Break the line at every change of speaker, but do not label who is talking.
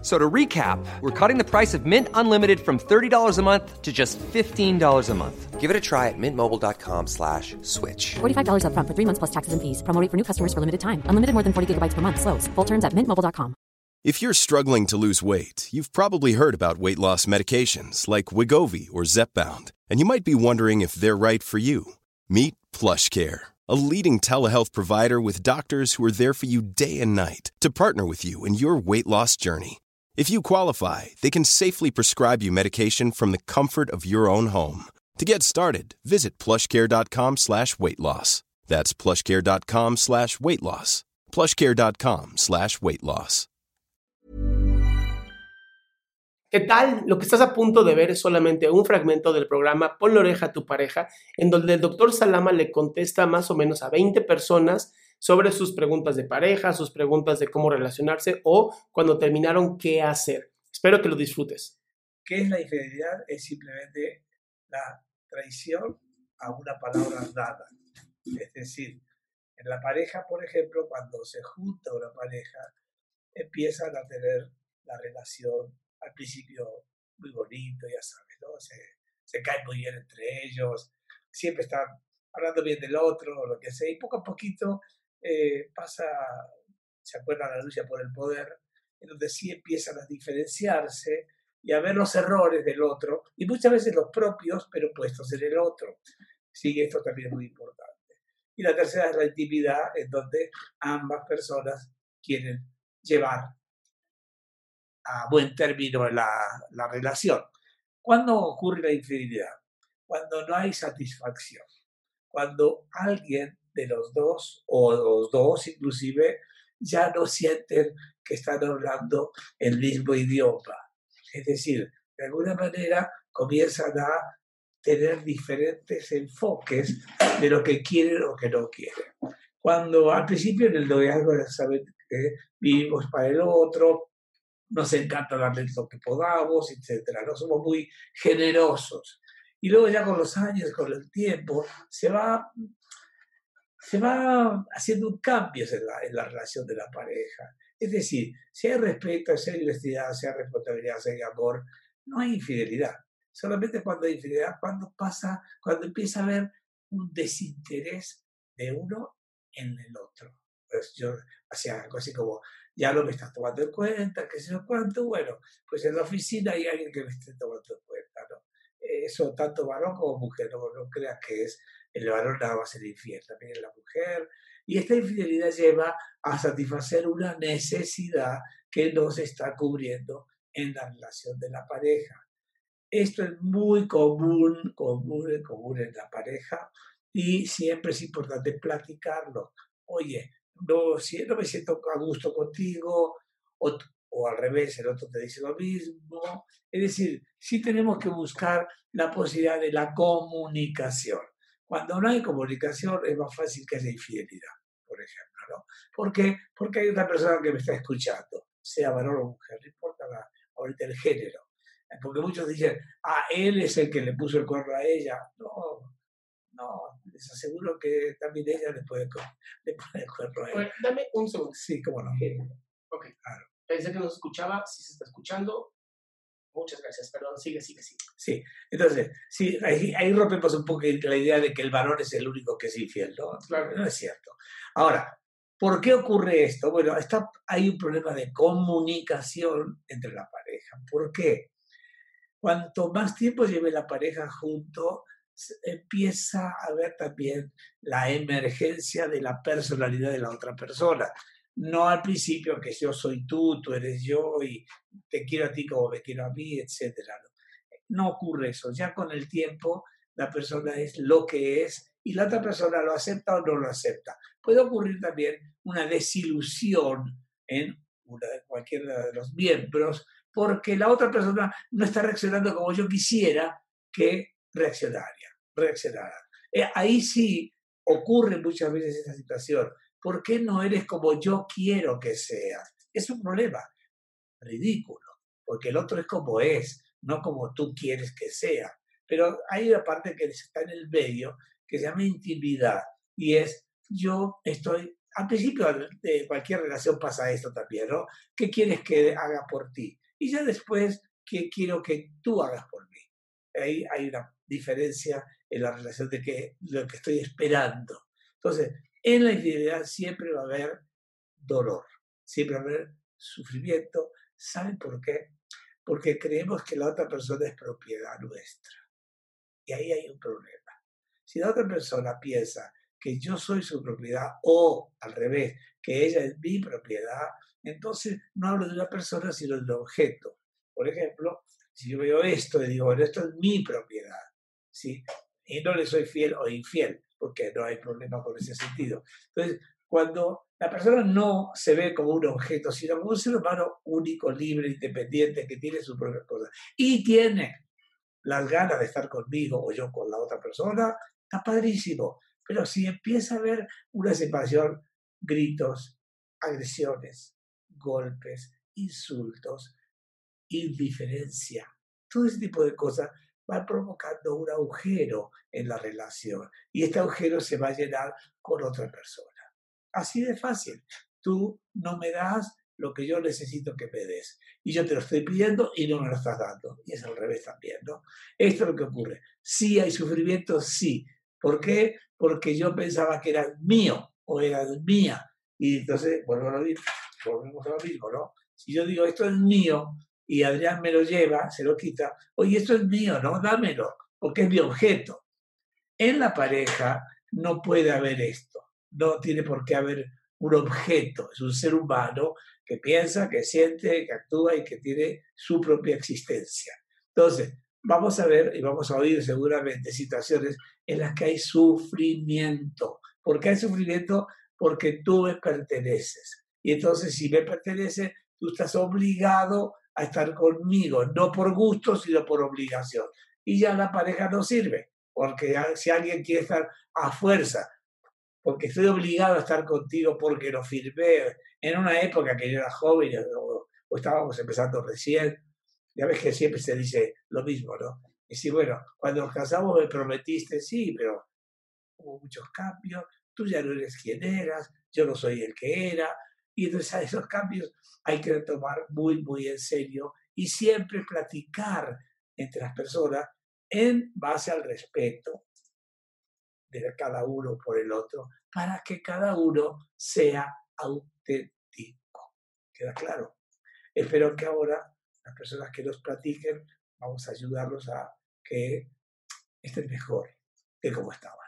F- So to recap, we're cutting the price of Mint Unlimited from $30 a month to just $15 a month. Give it a try at mintmobile.com slash switch.
$45 upfront for three months plus taxes and fees. Promo for new customers for limited time. Unlimited more than 40 gigabytes per month. Slows. Full terms at mintmobile.com.
If you're struggling to lose weight, you've probably heard about weight loss medications like Wigovi or Zepbound, and you might be wondering if they're right for you. Meet PlushCare, a leading telehealth provider with doctors who are there for you day and night to partner with you in your weight loss journey. If you qualify, they can safely prescribe you medication from the comfort of your own home. To get started, visit plushcare.com slash weight loss. That's plushcare.com slash weight loss. plushcare.com slash weight loss.
¿Qué tal? Lo que estás a punto de ver es solamente un fragmento del programa Ponle oreja a tu pareja, en donde el doctor Salama le contesta más o menos a 20 personas sobre sus preguntas de pareja, sus preguntas de cómo relacionarse o cuando terminaron qué hacer. Espero que lo disfrutes.
¿Qué es la infidelidad? Es simplemente la traición a una palabra dada. Es decir, en la pareja, por ejemplo, cuando se junta una pareja, empiezan a tener la relación al principio muy bonito, ya sabes, ¿no? Se, se caen muy bien entre ellos, siempre están hablando bien del otro, lo que sea, y poco a poquito eh, pasa, se acuerda la lucha por el poder, en donde sí empiezan a diferenciarse y a ver los errores del otro, y muchas veces los propios, pero puestos en el otro. Sí, esto también es muy importante. Y la tercera es la intimidad, en donde ambas personas quieren llevar a buen término la, la relación. ¿Cuándo ocurre la infidelidad? Cuando no hay satisfacción. Cuando alguien de los dos, o los dos inclusive, ya no sienten que están hablando el mismo idioma. Es decir, de alguna manera comienzan a tener diferentes enfoques de lo que quieren o que no quieren. Cuando al principio en el noviazgo ya saben que vivimos para el otro, nos encanta darle lo que podamos, etcétera, no somos muy generosos. Y luego ya con los años, con el tiempo, se va, se va haciendo un cambio en la, en la relación de la pareja. Es decir, si hay respeto, si hay honestidad, si hay responsabilidad, si hay amor, no hay infidelidad. Solamente cuando hay infidelidad, cuando pasa, cuando empieza a haber un desinterés de uno en el otro. Pues yo hacía algo así como, ya no me estás tomando en cuenta, qué sé yo cuánto, bueno, pues en la oficina hay alguien que me esté tomando en cuenta, ¿no? Eso tanto varón como mujer, no, no creas que es el varón nada más el infiel, también es la mujer. Y esta infidelidad lleva a satisfacer una necesidad que no se está cubriendo en la relación de la pareja. Esto es muy común, común, común en la pareja y siempre es importante platicarlo. Oye, no, si no me siento a gusto contigo, o, o, al revés, el otro te dice lo mismo. Es decir, sí tenemos que buscar la posibilidad de la comunicación. Cuando no hay comunicación es más fácil que haya infidelidad, por ejemplo, ¿no? ¿Por qué? Porque hay una persona que me está escuchando, sea varón o mujer, no importa la, ahorita el género. Porque muchos dicen, ah, él es el que le puso el cuerno a ella. No, no, les aseguro que también ella le puede, le puede el cuerno a
Bueno, dame un segundo.
Sí, cómo no.
Ok,
Claro.
pensé que no se escuchaba, si se está escuchando. Muchas gracias, perdón, sigue, sigue, sigue.
Sí, entonces, sí, ahí, ahí rompemos un poco la idea de que el varón es el único que es infiel, ¿no?
Claro.
No es cierto. Ahora, ¿por qué ocurre esto? Bueno, está, hay un problema de comunicación entre la pareja. ¿Por qué? Cuanto más tiempo lleve la pareja junto, empieza a ver también la emergencia de la personalidad de la otra persona. No al principio que yo soy tú, tú eres yo y te quiero a ti como me quiero a mí, etcétera. No, ocurre eso. Ya con el tiempo la persona es lo que es y la otra persona lo acepta o no lo acepta. Puede ocurrir también una desilusión en una, cualquiera de los miembros porque la otra persona no está reaccionando como yo quisiera que reaccionara. Eh, ahí sí ocurre muchas veces esa situación. ¿Por qué no eres como yo quiero que seas? Es un problema ridículo, porque el otro es como es, no como tú quieres que sea. Pero hay una parte que está en el medio que se llama intimidad y es yo estoy, al principio de cualquier relación pasa esto también, ¿no? ¿Qué quieres que haga por ti? Y ya después, ¿qué quiero que tú hagas por mí? Ahí hay una diferencia en la relación de que lo que estoy esperando. Entonces, en la infidelidad siempre va a haber dolor, siempre va a haber sufrimiento. ¿Saben por qué? Porque creemos que la otra persona es propiedad nuestra. Y ahí hay un problema. Si la otra persona piensa que yo soy su propiedad o al revés, que ella es mi propiedad, entonces no hablo de una persona, sino de un objeto. Por ejemplo, si yo veo esto y digo, bueno, esto es mi propiedad, ¿sí? Y no le soy fiel o infiel, porque no hay problema con ese sentido. Entonces, cuando la persona no se ve como un objeto, sino como un ser humano único, libre, independiente, que tiene su propia cosa, y tiene las ganas de estar conmigo o yo con la otra persona, está padrísimo. Pero si empieza a haber una separación, gritos, agresiones, golpes, insultos, indiferencia, todo ese tipo de cosas va provocando un agujero en la relación y este agujero se va a llenar con otra persona. Así de fácil. Tú no me das lo que yo necesito que me des. Y yo te lo estoy pidiendo y no me lo estás dando. Y es al revés también, ¿no? Esto es lo que ocurre. Sí hay sufrimiento, sí. ¿Por qué? Porque yo pensaba que era mío o era mía. Y entonces, bueno, volvemos a lo mismo, ¿no? Si yo digo, esto es mío, y Adrián me lo lleva, se lo quita, oye, esto es mío, ¿no? Dámelo, porque es mi objeto. En la pareja no puede haber esto, no tiene por qué haber un objeto, es un ser humano que piensa, que siente, que actúa y que tiene su propia existencia. Entonces, vamos a ver y vamos a oír seguramente situaciones en las que hay sufrimiento. ¿Por qué hay sufrimiento? Porque tú me perteneces. Y entonces, si me pertenece, tú estás obligado a estar conmigo, no por gusto, sino por obligación. Y ya la pareja no sirve, porque si alguien quiere estar a fuerza, porque estoy obligado a estar contigo porque lo firmé en una época que yo era joven o, estábamos empezando recién, ya ves que siempre se dice lo mismo, ¿no? Y si, bueno, cuando nos casamos me prometiste, sí, pero hubo muchos cambios, tú ya no eres quien eras, yo no soy el que era, y entonces a esos cambios hay que tomar muy, muy en serio y siempre platicar entre las personas en base al respeto de cada uno por el otro, para que cada uno sea auténtico. ¿Queda claro? Espero que ahora las personas que nos platiquen, vamos a ayudarlos a que estén mejor de como estaban.